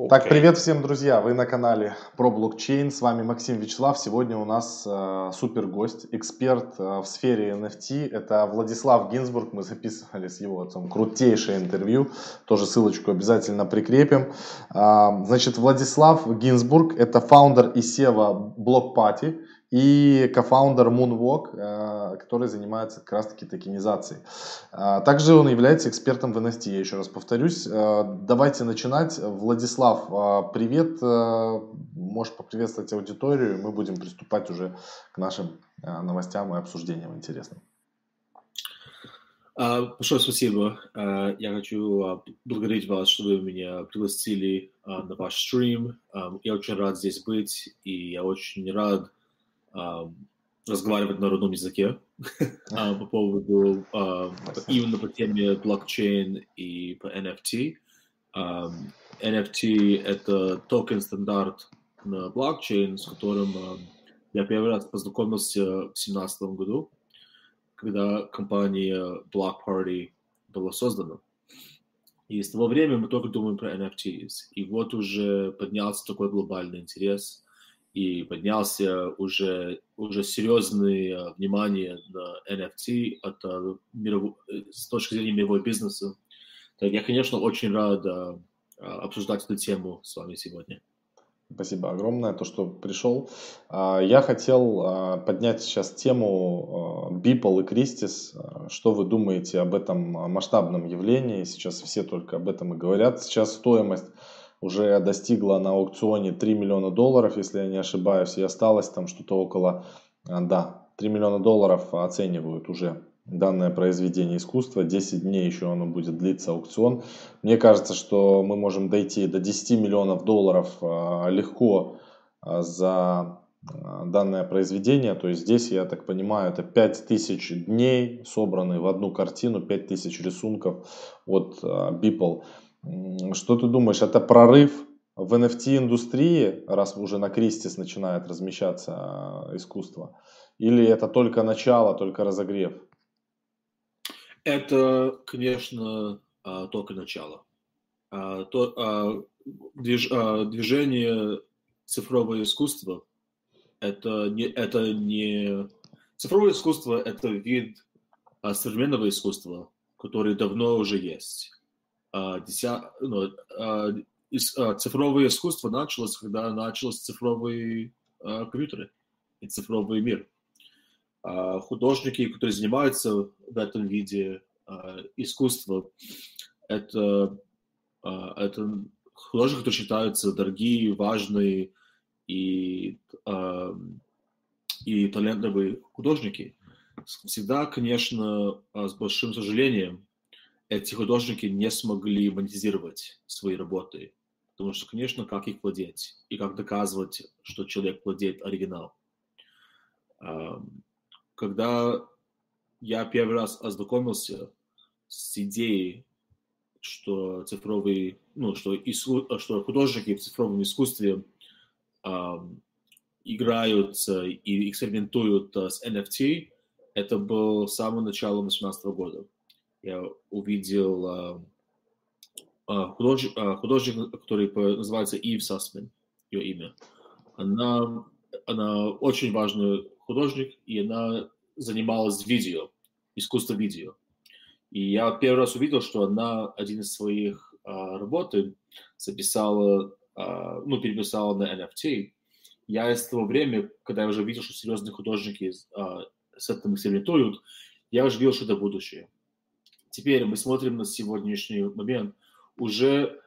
Okay. Так, привет всем, друзья! Вы на канале про блокчейн. С вами Максим Вячеслав. Сегодня у нас э, супер гость, эксперт э, в сфере NFT. Это Владислав Гинзбург. Мы записывали с его отцом крутейшее интервью. Тоже ссылочку обязательно прикрепим. Э, значит, Владислав Гинзбург это фаундер и SEO Block Party и кофаундер Moonwalk, э, который занимается как раз-таки токенизацией. Э, также он является экспертом в NFT, я еще раз повторюсь. Э, давайте начинать. Владислав, привет. Можешь поприветствовать аудиторию, мы будем приступать уже к нашим новостям и обсуждениям интересным. Большое спасибо. Я хочу благодарить вас, что вы меня пригласили на ваш стрим. Я очень рад здесь быть, и я очень рад, разговаривать на родном языке а, по поводу именно по теме блокчейн и по NFT. NFT — это токен-стандарт на блокчейн, с которым я первый раз познакомился в 2017 году, когда компания Block Party была создана. И с того времени мы только думаем про NFTs. И вот уже поднялся такой глобальный интерес – и поднялся уже, уже серьезное э, внимание на NFT от, э. Э, с точки зрения мирового бизнеса. Так я, конечно, очень рад обсуждать эту тему с вами сегодня. Спасибо огромное, то, что пришел. А, я хотел поднять сейчас тему Beeple и Christie's. Что вы думаете об этом масштабном явлении? Сейчас все только об этом и говорят. Сейчас стоимость уже достигла на аукционе 3 миллиона долларов, если я не ошибаюсь, и осталось там что-то около, а, да, 3 миллиона долларов оценивают уже данное произведение искусства. 10 дней еще оно будет длиться аукцион. Мне кажется, что мы можем дойти до 10 миллионов долларов а, легко а, за данное произведение. То есть здесь, я так понимаю, это 5000 дней, собранные в одну картину, 5000 рисунков от Beeple. Что ты думаешь, это прорыв в NFT-индустрии, раз уже на Кристис начинает размещаться а, искусство? Или это только начало, только разогрев? Это, конечно, а, только начало. А, движение цифровое искусство это не, это не цифровое искусство это вид современного искусства, который давно уже есть. А, деся... ну, а, а, цифровое искусство началось, когда началось цифровые компьютеры и цифровой мир. Художники, которые занимаются в этом виде искусства, это, это художники, которые считаются дорогие, важные и, и талантливые художники. Всегда, конечно, с большим сожалением эти художники не смогли монетизировать свои работы. Потому что, конечно, как их владеть и как доказывать, что человек владеет оригинал. Когда я первый раз ознакомился с идеей, что цифровые, ну, что, иску, что художники в цифровом искусстве играются и экспериментуют с NFT, это был самое начало 2018 года я увидел а, а, художник, а, художник, который называется Ив Сасмин, ее имя. Она, она очень важный художник, и она занималась видео, искусство видео. И я первый раз увидел, что она один из своих а, работы записала, а, ну, переписала на NFT. Я из того времени, когда я уже видел, что серьезные художники а, с этим экспериментуют, я уже видел, что это будущее. Теперь мы смотрим на сегодняшний момент. Уже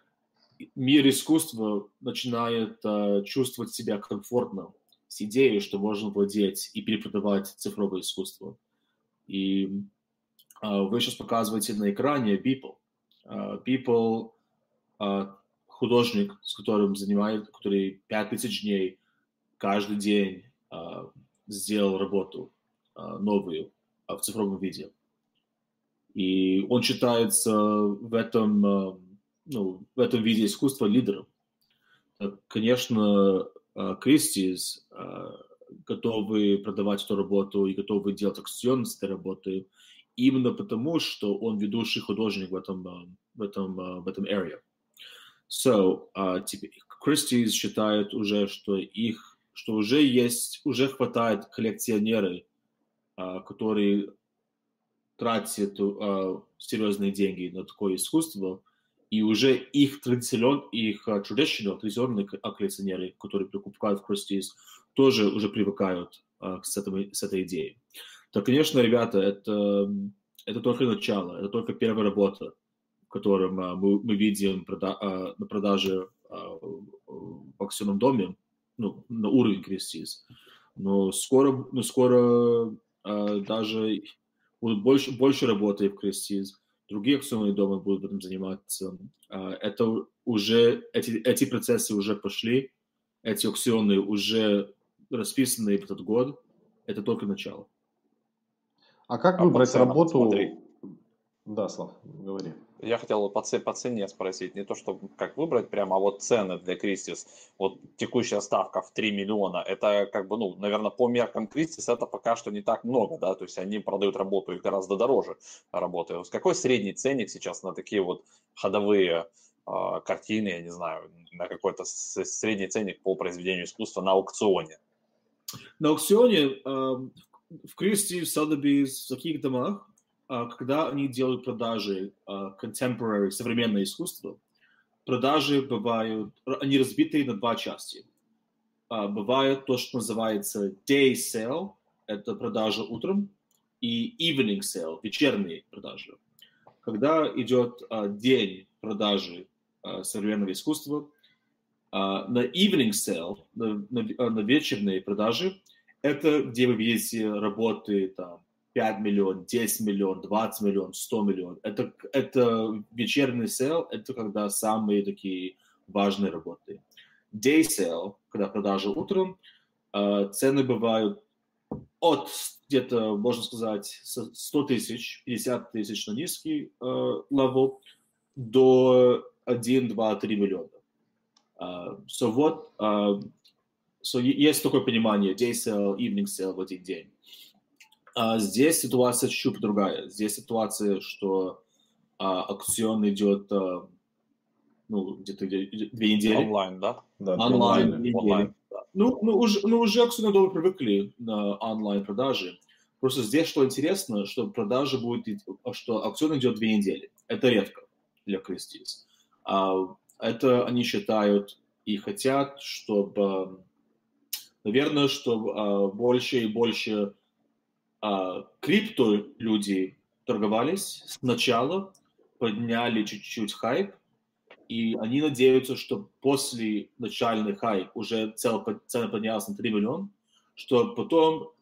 мир искусства начинает uh, чувствовать себя комфортно с идеей, что можно владеть и перепродавать цифровое искусство. И uh, вы сейчас показываете на экране Beeple. Uh, Beeple uh, художник, с которым занимает, который 5000 дней каждый день uh, сделал работу uh, новую uh, в цифровом виде. И он считается в этом, э, ну, в этом виде искусства лидером. Конечно, э, Кристис э, готовы продавать эту работу и готовы делать акционы с этой работой именно потому, что он ведущий художник в этом, в этом, в этом area. So, uh, Christie's считает уже, что их, что уже есть, уже хватает коллекционеры, uh, которые тратят uh, серьезные деньги на такое искусство, и уже их традиционные, их traditional, традиционные коллекционеры, которые покупают в Christie's, тоже уже привыкают uh, с, этой, с этой идеей. То, конечно, ребята, это, это только начало, это только первая работа, в котором uh, мы, мы видим прода, uh, на продаже uh, в аукционном доме, ну, на уровень Christie's. Но скоро, но скоро uh, даже будут больше, больше работы в Christie's, другие акционные дома будут этим заниматься. Это уже, эти, эти процессы уже пошли, эти аукционы уже расписаны в этот год, это только начало. А как а выбрать работу? Смотри. Да, Слав, говори. Я хотел по, по цене спросить, не то, что как выбрать прямо, а вот цены для Кристис. Вот текущая ставка в 3 миллиона, это как бы, ну, наверное, по меркам Кристис это пока что не так много, да, то есть они продают работу и гораздо дороже работы. Какой средний ценник сейчас на такие вот ходовые э, картины, я не знаю, на какой-то средний ценник по произведению искусства на аукционе? На аукционе э, в Кристи, в Sotheby's, в таких домах когда они делают продажи а, contemporary, современное искусство, продажи бывают, они разбиты на два части. А, бывает то, что называется day sale, это продажа утром, и evening sale, вечерние продажи. Когда идет день продажи современного искусства, на evening sale, на, на, на вечерные продажи, это где вы видите работы там, 5 миллионов, 10 миллионов, 20 миллионов, 100 миллионов. Это, это вечерний sale, это когда самые такие важные работы. Day sale, когда продажа утром, э, цены бывают от где-то, можно сказать, 100 тысяч, 50 тысяч на низкий э, level до 1, 2, 3 миллиона. Uh, so вот, uh, so есть такое понимание, day sale, evening sale в один день. А здесь ситуация чуть-чуть другая. Здесь ситуация, что а, аукцион идет а, ну, где-то две недели. Онлайн, да? да онлайн. Две онлайн. Да. Ну, ну, уже, ну, уже аукционы дома привыкли на онлайн продажи. Просто здесь что интересно, что продажа будет, что аукцион идет две недели. Это редко для Кристис. А, это они считают и хотят, чтобы, наверное, чтобы а, больше и больше а, крипто люди торговались сначала, подняли чуть-чуть хайп, и они надеются, что после начальный хайп уже цена поднялась на 3 миллиона, что потом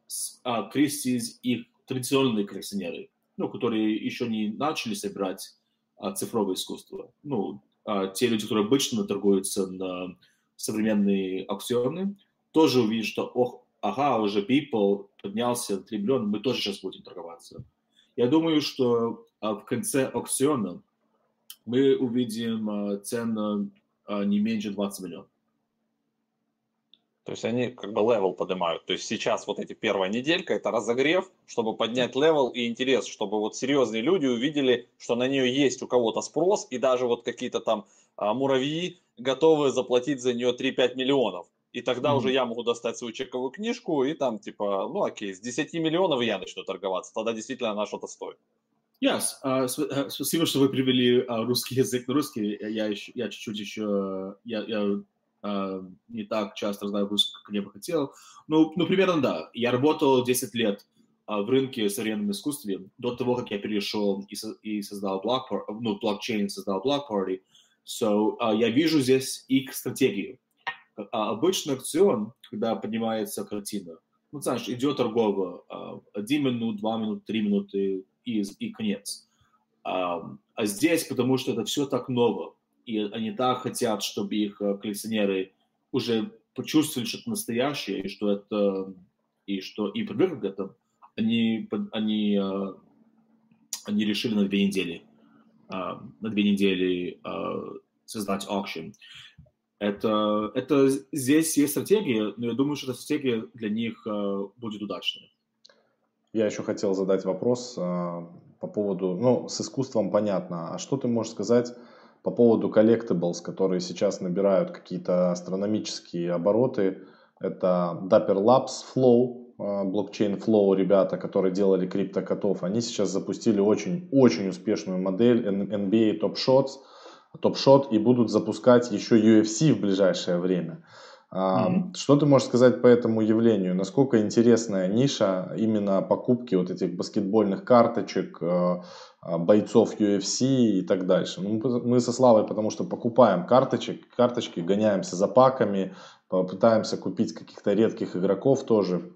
а, Кристис их традиционные коллекционеры, ну, которые еще не начали собирать а, цифровое искусство, ну, а, те люди, которые обычно торгуются на современные аукционы, тоже увидят, что, ох, ага, уже Beeple поднялся на 3 миллиона, мы тоже сейчас будем торговаться. Я думаю, что а, в конце аукциона мы увидим а, цену а, не меньше 20 миллионов. То есть они как бы level поднимают. То есть сейчас вот эти первая неделька это разогрев, чтобы поднять level и интерес, чтобы вот серьезные люди увидели, что на нее есть у кого-то спрос, и даже вот какие-то там а, муравьи готовы заплатить за нее 3-5 миллионов. И тогда mm-hmm. уже я могу достать свою чековую книжку и там типа, ну окей, с 10 миллионов я начну торговаться. Тогда действительно она что-то стоит. Yes. Uh, спасибо, что вы привели uh, русский язык на русский. Я, еще, я чуть-чуть еще, я, я uh, не так часто знаю русский, как я бы хотел. Ну, ну, примерно да. Я работал 10 лет в рынке современном искусстве до того, как я перешел и, со, и создал блок, ну, блокчейн, создал Block Party. So, uh, я вижу здесь их стратегию. А обычный аукцион, когда поднимается картина, ну, знаешь, идет торгово, а, один минут, два минуты, три минуты и, и конец. А, а здесь, потому что это все так ново, и они так хотят, чтобы их а, коллекционеры уже почувствовали что-то настоящее, и что это, и что и привыкли к этому, они, они, а, они решили на две недели, на две недели создать аукцион. Это, это здесь есть стратегия, но я думаю, что эта стратегия для них э, будет удачной. Я еще хотел задать вопрос э, по поводу, ну, с искусством понятно, а что ты можешь сказать по поводу collectibles, которые сейчас набирают какие-то астрономические обороты. Это Dapper Labs Flow, а, блокчейн Flow ребята, которые делали криптокотов, они сейчас запустили очень-очень успешную модель NBA Top Shots, Shot и будут запускать еще UFC в ближайшее время. Mm-hmm. Что ты можешь сказать по этому явлению? Насколько интересная ниша именно покупки вот этих баскетбольных карточек, а, а, бойцов UFC и так дальше? Ну, мы со Славой потому что покупаем карточек, карточки, гоняемся за паками, пытаемся купить каких-то редких игроков тоже.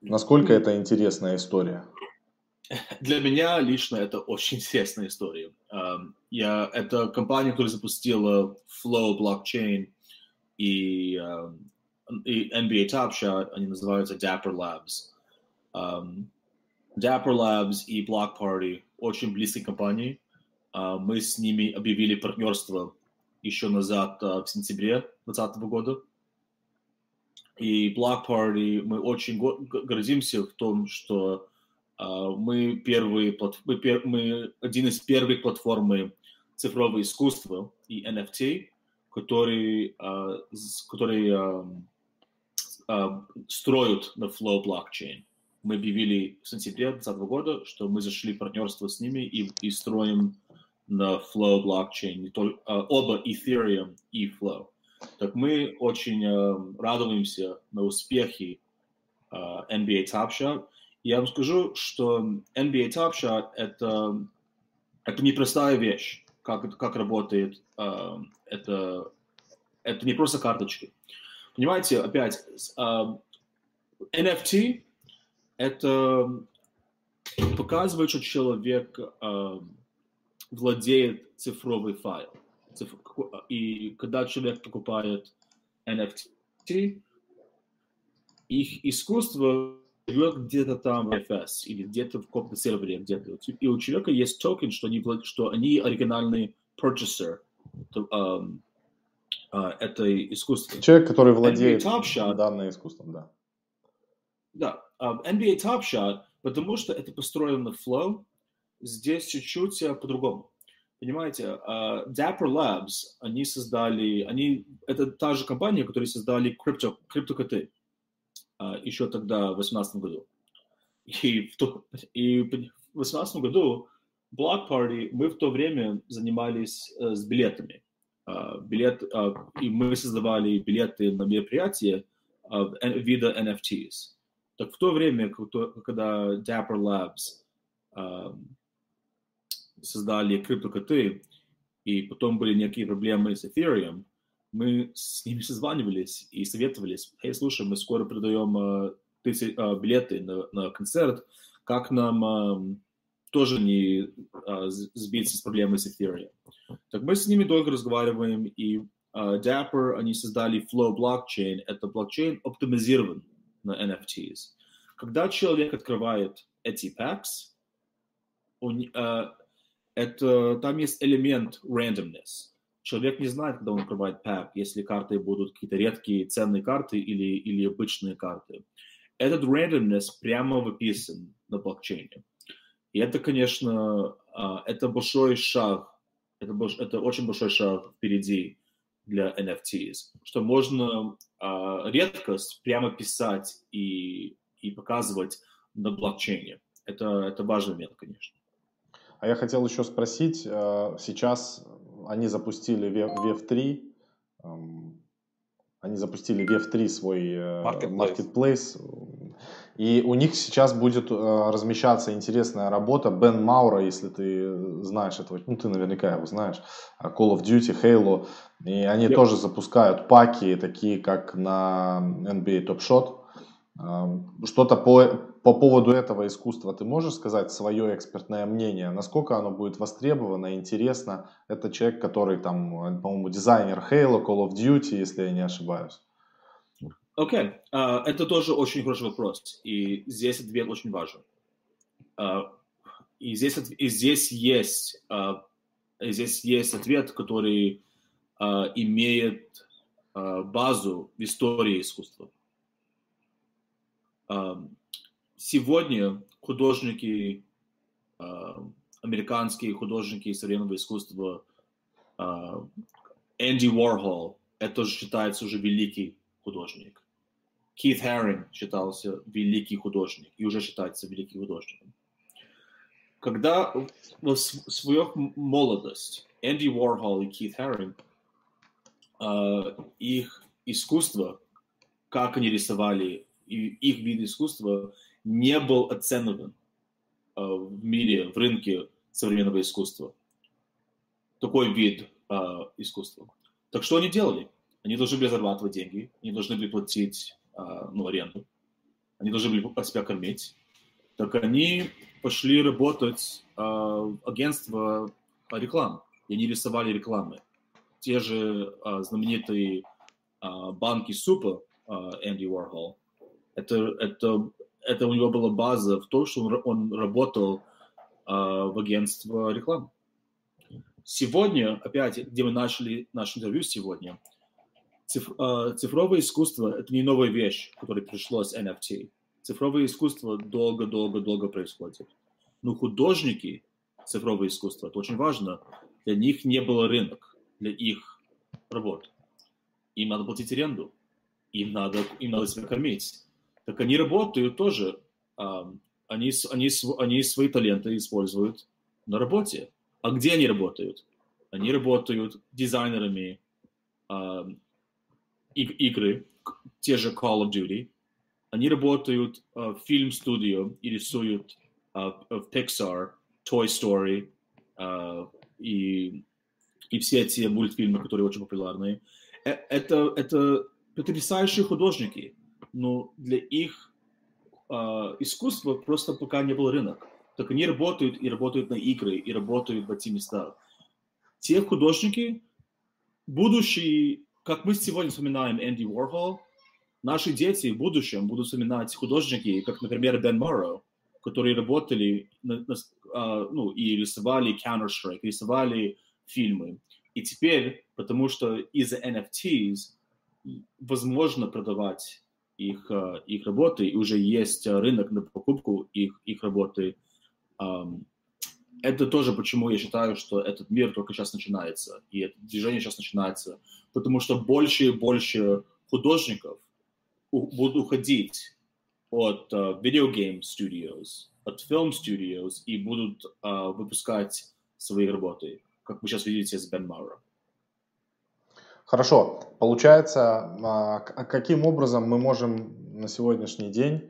Насколько это интересная история? Для меня лично это очень интересная история. Я, это компания, которая запустила Flow Blockchain и, и NBA Top Shot, они называются Dapper Labs. Dapper Labs и Block Party очень близкие компании. Мы с ними объявили партнерство еще назад в сентябре 2020 года и Black Party, мы очень гордимся в том, что мы, первые, мы, один из первых платформы цифрового искусства и NFT, который, uh, который uh, строят на Flow Blockchain. Мы объявили в сентябре 2020 года, что мы зашли в партнерство с ними и, и строим на Flow Blockchain, не только, оба Ethereum и Flow. Так мы очень э, радуемся на успехи э, NBA Top Shot. Я вам скажу, что NBA Top Shot это, это непростая вещь, как, как работает э, это, это не просто карточки. Понимаете, опять, э, NFT это показывает, что человек э, владеет цифровой файл. И когда человек покупает NFT, их искусство живет где-то там в FS или где-то в каком-то сервере, где-то. И у человека есть токен, что они, что они оригинальный purchaser um, uh, этой искусства. Человек, который владеет данным искусством, да. Да. Um, NBA Top Shot, потому что это построено на Flow, здесь чуть-чуть по-другому. Понимаете, uh, Dapper Labs, они создали, они, это та же компания, которая создали крипто, криптокоты uh, еще тогда, в 2018 году. И в, то, и в 2018 году Block Party, мы в то время занимались uh, с билетами. Uh, билет, uh, и мы создавали билеты на мероприятия вида NFTs. Так в то время, когда Dapper Labs создали криптокоты, и потом были некие проблемы с Ethereum, мы с ними созванивались и советовались, эй, слушай, мы скоро продаем э, тысяч, э, билеты на, на концерт, как нам э, тоже не э, сбиться с проблемой с Ethereum. Так мы с ними долго разговариваем, и э, Dapper, они создали Flow Blockchain, это блокчейн оптимизирован на NFTs. Когда человек открывает эти packs, он, э, это, там есть элемент randomness. Человек не знает, когда он открывает пак, если карты будут какие-то редкие ценные карты или, или обычные карты. Этот randomness прямо выписан на блокчейне. И это, конечно, а, это большой шаг, это, это очень большой шаг впереди для NFTs, что можно uh, редкость прямо писать и, и показывать на блокчейне. Это, это важный момент, конечно. А я хотел еще спросить, э, сейчас они запустили VF3, эм, они запустили VF3 свой э, marketplace. marketplace, и у них сейчас будет э, размещаться интересная работа Бен Маура, если ты знаешь этого, ну ты наверняка его знаешь, Call of Duty, Halo, и они yep. тоже запускают паки, такие как на NBA Top Shot. Эм, что-то по по поводу этого искусства ты можешь сказать свое экспертное мнение? Насколько оно будет востребовано, интересно? Это человек, который там, по-моему, дизайнер Halo, Call of Duty, если я не ошибаюсь. Окей, okay. uh, это тоже очень хороший вопрос, и здесь ответ очень важен. Uh, и, здесь, и здесь есть uh, здесь есть ответ, который uh, имеет uh, базу в истории искусства. Um, сегодня художники, э, американские художники современного искусства, э, Энди Уорхол, это же считается уже великий художник. Кит Харринг считался великий художник и уже считается великим художником. Когда в свою молодость Энди Уорхол и Кит Харринг, э, их искусство, как они рисовали, и их вид искусства не был оценен э, в мире, в рынке современного искусства. Такой вид э, искусства. Так что они делали? Они должны были зарабатывать деньги, они должны были платить э, ну, аренду, они должны были себя кормить. Так они пошли работать в агентство рекламы, и они рисовали рекламы. Те же знаменитые банки супа Энди Уорхол. Это, это, это у него была база в том, что он, он работал э, в агентство рекламы. Сегодня, опять, где мы начали наш интервью сегодня, циф, э, цифровое искусство – это не новая вещь, которая пришла с NFT. Цифровое искусство долго-долго-долго происходит. Но художники цифровое искусство, это очень важно, для них не было рынок для их работ. Им надо платить аренду, им надо, им надо себя кормить. Так они работают тоже, э, они, они, они свои таленты используют на работе. А где они работают? Они работают дизайнерами э, игры, те же Call of Duty. Они работают э, в фильм-студио и рисуют э, в Pixar, Toy Story э, и, и все эти мультфильмы, которые очень популярны. Это, это потрясающие художники, но для их э, искусства просто пока не был рынок. Так они работают и работают на игры, и работают в эти места. Те художники, будущие, как мы сегодня вспоминаем Энди Уорхол, наши дети в будущем будут вспоминать художники, как, например, Бен Морроу, которые работали на, на, uh, ну, и рисовали Counter-Strike, рисовали фильмы. И теперь, потому что из-за NFTs возможно продавать их, uh, их работы, и уже есть рынок на покупку их, их работы, это тоже почему я считаю, что этот мир только сейчас начинается, и это движение сейчас начинается, потому что больше и больше художников будут уходить от uh, video game studios, от film studios и будут выпускать свои работы, как вы сейчас видите с Бен Маура. Хорошо. Получается, а, каким образом мы можем на сегодняшний день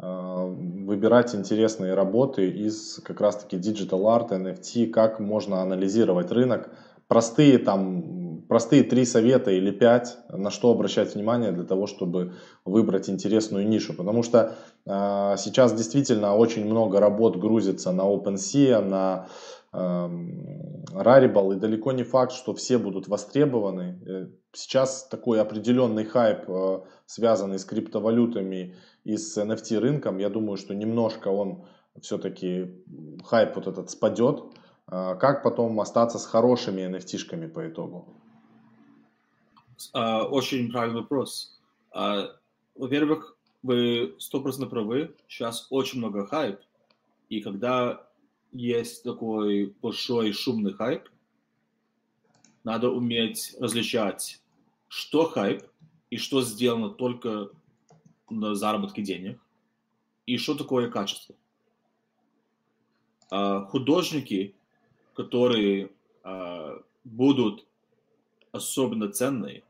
Э, выбирать интересные работы из как раз-таки digital art, NFT, как можно анализировать рынок. Простые там, простые три совета или пять, на что обращать внимание для того, чтобы выбрать интересную нишу. Потому что сейчас действительно очень много работ грузится на OpenSea, на Rarible, и далеко не факт, что все будут востребованы. Э, сейчас такой определенный хайп, э, связанный с криптовалютами и с NFT рынком, я думаю, что немножко он все-таки хайп вот этот спадет. А, как потом остаться с хорошими NFT-шками по итогу? А, очень правильный вопрос. А, во-первых, вы стопроцентно правы. Сейчас очень много хайп. И когда есть такой большой шумный хайп, надо уметь различать, что хайп и что сделано только на заработке денег. И что такое качество? А, художники, которые а, будут особенно ценные,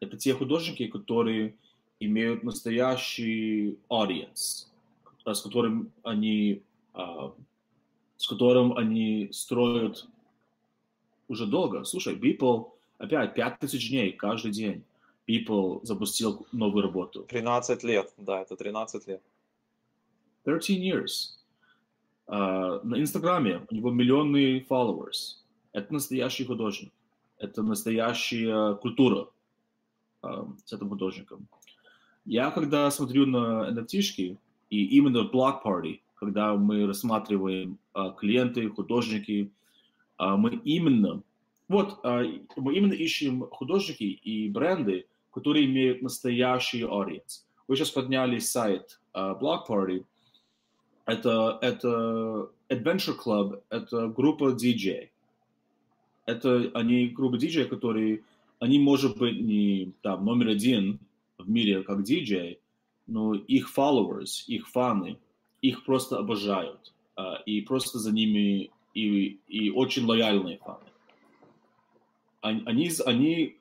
это те художники, которые имеют настоящий audience, с которым они, а, с которым они строят уже долго. Слушай, Beeple, опять, 5000 дней каждый день. People запустил новую работу. 13 лет, да, это 13 лет. 13 years. Uh, на Инстаграме у него миллионные followers. Это настоящий художник. Это настоящая культура uh, с этим художником. Я когда смотрю на nft и именно Block Party, когда мы рассматриваем uh, клиенты, художники, uh, мы именно вот uh, мы именно ищем художники и бренды, которые имеют настоящий audience. Вы сейчас подняли сайт Block Party. Это, это Adventure Club — это группа DJ. Это они группа DJ, которые, они, может быть, не там номер один в мире как DJ, но их followers, их фаны, их просто обожают. Uh, и просто за ними и, и очень лояльные фаны. Они, они,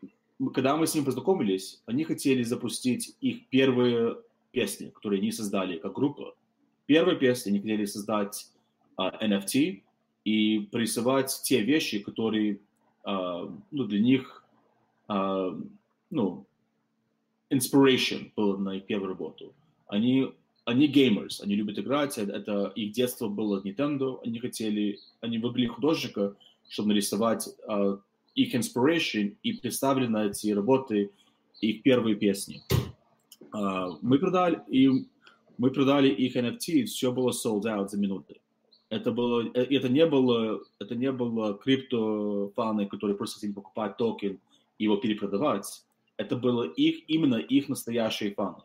когда мы с ним познакомились, они хотели запустить их первые песни, которые они создали как группа. Первая песня они хотели создать uh, а, NFT и прорисовать те вещи, которые uh, ну, для них uh, ну, inspiration был на их первую работу. Они, они gamers, они любят играть, это их детство было Nintendo, они хотели, они выбрали художника, чтобы нарисовать uh, их inspiration и представили на эти работы их первые песни. Uh, мы продали, и мы продали их NFT, все было sold out за минуты. Это было, э, это не было, это не было криптофаны, которые просто хотели покупать токен и его перепродавать. Это было их, именно их настоящие фаны.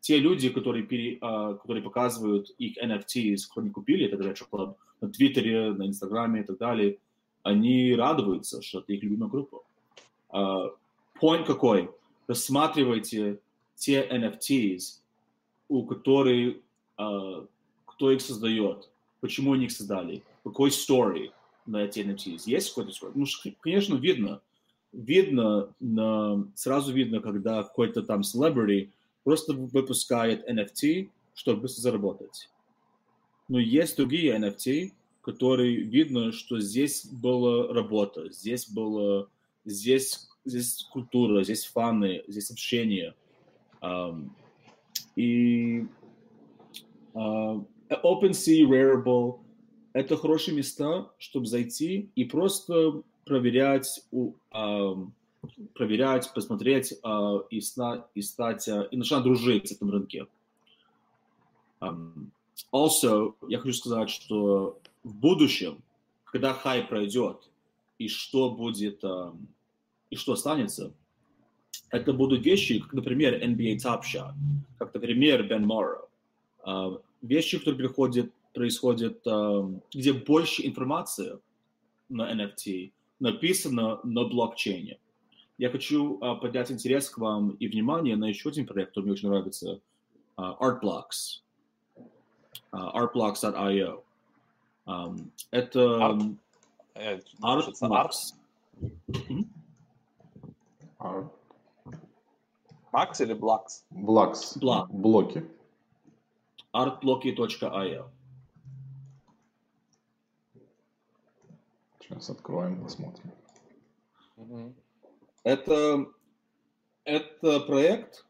Те люди, которые, пере, uh, которые показывают их NFT, кто не купили этот Retro Club на Твиттере, на Инстаграме и так далее, они радуются, что это их любимая группа. Point какой? Рассматривайте те NFTs, у которых, uh, кто их создает, почему они их создали, какой story на эти NFTs. Есть какой-то story? Ну, конечно, видно. Видно, на, сразу видно, когда какой-то там celebrity просто выпускает NFT, чтобы быстро заработать. Но есть другие NFT, которые видно, что здесь была работа, здесь было, здесь, здесь культура, здесь фаны, здесь общение. Um, и uh, OpenSea, Rarible — это хорошие места, чтобы зайти и просто проверять, uh, проверять, посмотреть uh, и, сна, и стать, uh, и начать дружить с этим рынке. Also, я хочу сказать, что в будущем, когда хай пройдет, и что будет, и что останется, это будут вещи, как, например, NBA Top Shot, как, например, Ben Morrow. Uh, вещи, которые приходят, происходят, где больше информации на NFT написано на блокчейне. Я хочу uh, поднять интерес к вам и внимание на еще один проект, который мне очень нравится, uh, Artblocks. Uh, artblocks.io. Um, это Art, Artblocks. Art. Max или Blocks? Blocks. Block. Блоки. artblocky.io Сейчас откроем, посмотрим. Это, это проект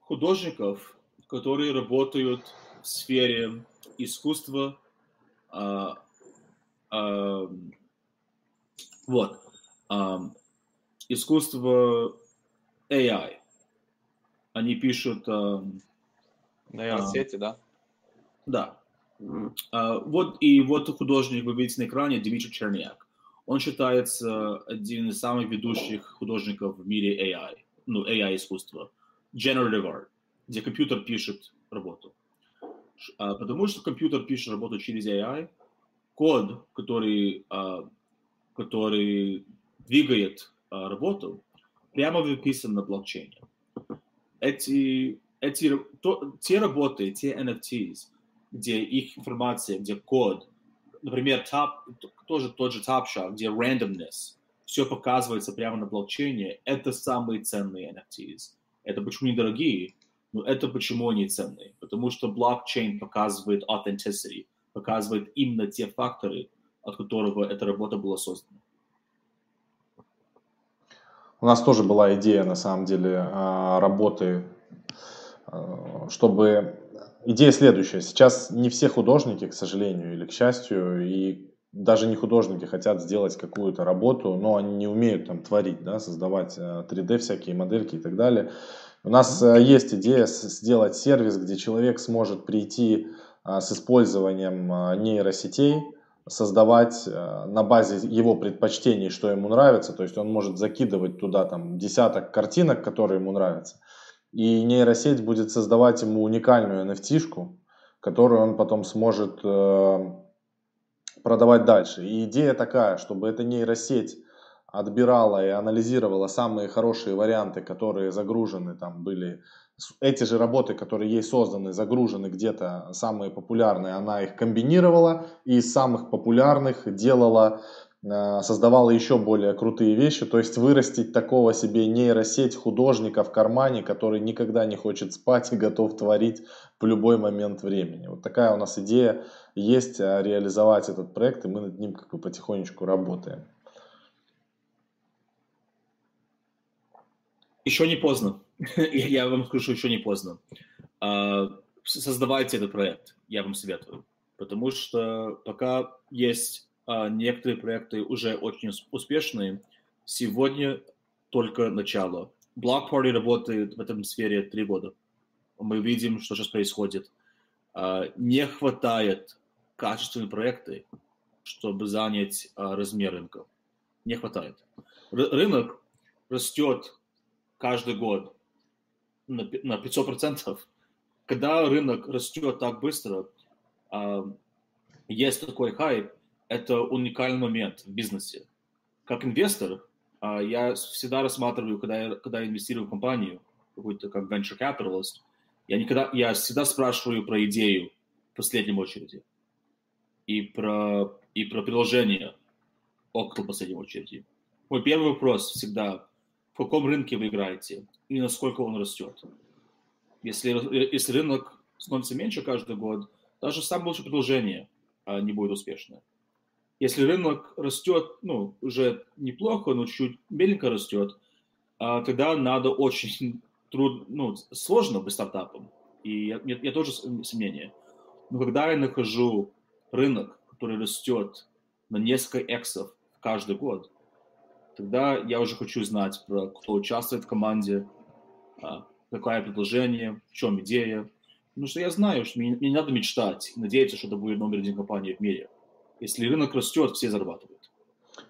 художников, которые работают в сфере искусства. А, а, вот. А, искусство AI они пишут... Э, Нейросети, э, да? Да. Э, вот и вот художник, вы видите на экране, Дмитрий Черняк. Он считается один из самых ведущих художников в мире AI, ну, AI-искусства. Generative Art, где компьютер пишет работу. А, потому что компьютер пишет работу через AI, код, который, а, который двигает а, работу, прямо выписан на блокчейне эти, эти то, те работы, те NFTs, где их информация, где код, например, top, тоже тот же Top Shot, где randomness, все показывается прямо на блокчейне, это самые ценные NFTs. Это почему недорогие, но это почему они ценные. Потому что блокчейн показывает authenticity, показывает именно те факторы, от которого эта работа была создана. У нас тоже была идея, на самом деле, а, работы, а, чтобы... Идея следующая. Сейчас не все художники, к сожалению или к счастью, и даже не художники хотят сделать какую-то работу, но они не умеют там творить, да, создавать 3D а, всякие модельки и так далее. У нас есть идея сделать сервис, где человек сможет прийти с использованием нейросетей, создавать э, на базе его предпочтений, что ему нравится. То есть он может закидывать туда там десяток картинок, которые ему нравятся. И нейросеть будет создавать ему уникальную NFT-шку, которую он потом сможет э, продавать дальше. И идея такая, чтобы эта нейросеть отбирала и анализировала самые хорошие варианты, которые загружены там были. Эти же работы, которые ей созданы, загружены где-то самые популярные, она их комбинировала и из самых популярных делала создавала еще более крутые вещи, то есть вырастить такого себе нейросеть художника в кармане, который никогда не хочет спать и готов творить в любой момент времени. Вот такая у нас идея есть э, реализовать этот проект, и мы над ним как бы потихонечку работаем. Еще не поздно. Я вам скажу, еще не поздно. А, создавайте этот проект, я вам советую. Потому что пока есть некоторые проекты уже очень успешные. Сегодня только начало. Block Party работает в этом сфере три года. Мы видим, что сейчас происходит. А, не хватает качественных проекты, чтобы занять а, размер рынка. Не хватает. Рынок растет каждый год на 500%. Когда рынок растет так быстро, есть такой хайп, это уникальный момент в бизнесе. Как инвестор, а, я всегда рассматриваю, когда я, когда я инвестирую в компанию, какой-то как venture capitalist, я, никогда, я всегда спрашиваю про идею в последнем очереди и про, и про приложение около последней очереди. Мой первый вопрос всегда, в каком рынке вы играете и насколько он растет. Если, если рынок становится меньше каждый год, даже самое лучшее предложение а, не будет успешное. Если рынок растет, ну, уже неплохо, но чуть медленько растет, а, тогда надо очень трудно, ну, сложно быть стартапом. И я, я, я тоже сомнение. Но когда я нахожу рынок, который растет на несколько эксов каждый год, тогда я уже хочу знать, про кто участвует в команде, а, какое предложение, в чем идея. Потому что я знаю, что мне, мне не надо мечтать надеяться, что это будет номер один компании в мире. Если рынок растет, все зарабатывают.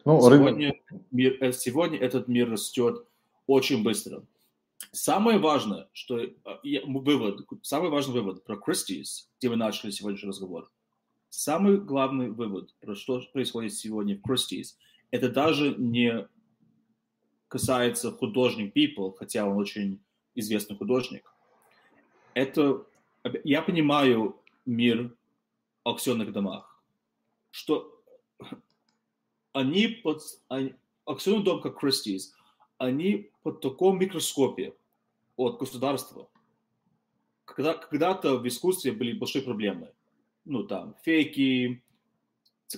Ну, сегодня, рынок... мир, э, сегодня этот мир растет очень быстро. Самое важное, что э, вывод, самый важный вывод про Christie's, где мы начали сегодняшний разговор, самый главный вывод про что происходит сегодня в Christie's, это даже не касается художник People, хотя он очень известный художник. Это я понимаю мир аукционных домах что они под... Они, дом, как Christie's, они под таком микроскопе от государства. Когда, когда-то в искусстве были большие проблемы. Ну, там, фейки,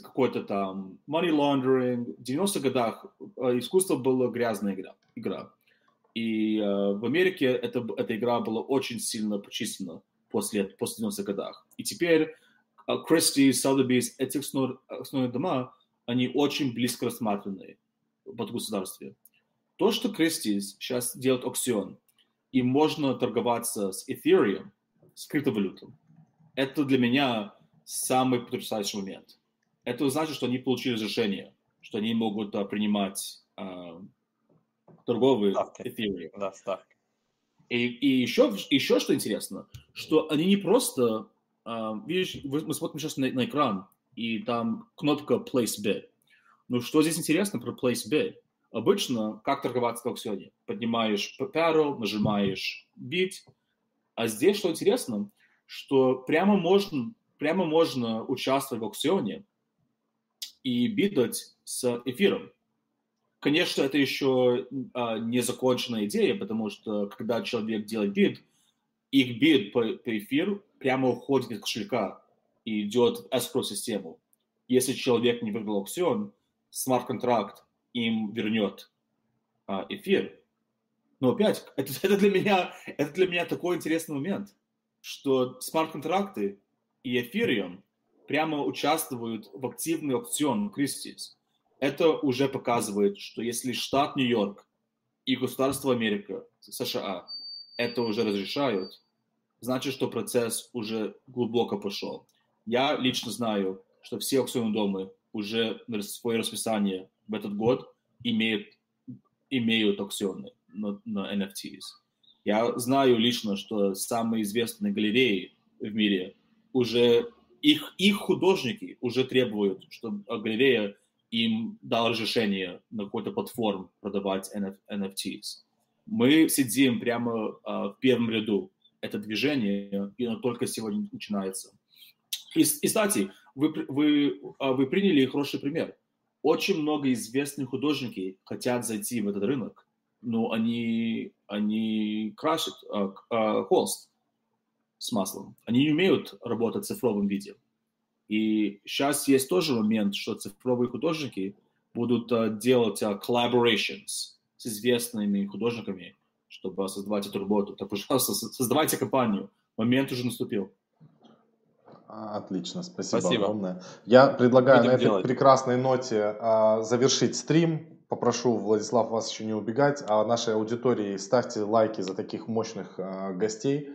какой-то там money laundering. В 90-х годах э, искусство было грязная игра. игра. И э, в Америке это, эта игра была очень сильно почищена после, после 90-х годах. И теперь Кристи, Sotheby's, эти основные дома, они очень близко рассматриваны под государством. То, что Кристи сейчас делает аукцион, и можно торговаться с Ethereum, с криптовалютом, это для меня самый потрясающий момент. Это значит, что они получили разрешение, что они могут а, принимать а, торговые ставки. Ethereum. Да, ставки. И, и еще, еще что интересно, что они не просто видишь, мы смотрим сейчас на, на экран, и там кнопка Place Bid. Ну, что здесь интересно про Place Bid? Обычно, как торговаться в аукционе? Поднимаешь пару, нажимаешь Bid, а здесь что интересно, что прямо можно, прямо можно участвовать в аукционе и бидать с эфиром. Конечно, это еще а, не законченная идея, потому что когда человек делает бид, их бид по, по эфиру прямо уходит из кошелька и идет в escrow-систему. Если человек не выиграл аукцион, смарт-контракт им вернет а, эфир. Но опять, это, это, для меня, это для меня такой интересный момент, что смарт-контракты и эфириум прямо участвуют в активный аукцион Christie's. Это уже показывает, что если штат Нью-Йорк и государство Америка, США, это уже разрешают, значит, что процесс уже глубоко пошел. Я лично знаю, что все аукционные дома уже свое расписание в этот год имеют, имеют аукционы на, на NFTs. Я знаю лично, что самые известные галереи в мире уже их, их художники уже требуют, чтобы галерея им дала разрешение на какой-то платформ продавать NFTs. Мы сидим прямо э, в первом ряду. Это движение, и оно только сегодня начинается. И, и кстати, вы, вы, вы приняли хороший пример. Очень много известных художников хотят зайти в этот рынок, но они, они крашат э, э, холст с маслом. Они не умеют работать в цифровом виде. И сейчас есть тоже момент, что цифровые художники будут uh, делать uh, collaborations с известными художниками, чтобы создавать эту работу. Так, пожалуйста, создавайте компанию. Момент уже наступил. Отлично, спасибо, спасибо. огромное. Я предлагаю Будем на этой делать. прекрасной ноте а, завершить стрим. Попрошу, Владислав, вас еще не убегать, а нашей аудитории ставьте лайки за таких мощных а, гостей,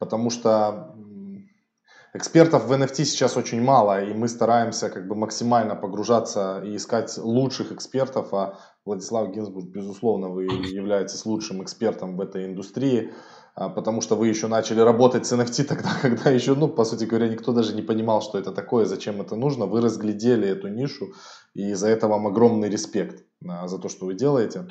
потому что экспертов в NFT сейчас очень мало, и мы стараемся как бы максимально погружаться и искать лучших экспертов, а Владислав Гинзбург, безусловно, вы являетесь лучшим экспертом в этой индустрии. А, потому что вы еще начали работать с NFT тогда, когда еще, ну, по сути говоря, никто даже не понимал, что это такое, зачем это нужно. Вы разглядели эту нишу, и за это вам огромный респект а, за то, что вы делаете.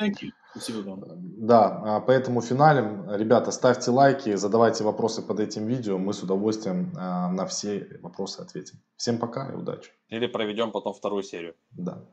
Спасибо вам. Да, а, поэтому финалем, ребята, ставьте лайки, задавайте вопросы под этим видео, мы с удовольствием на все вопросы ответим. Всем пока и удачи. Или проведем потом вторую серию. Да.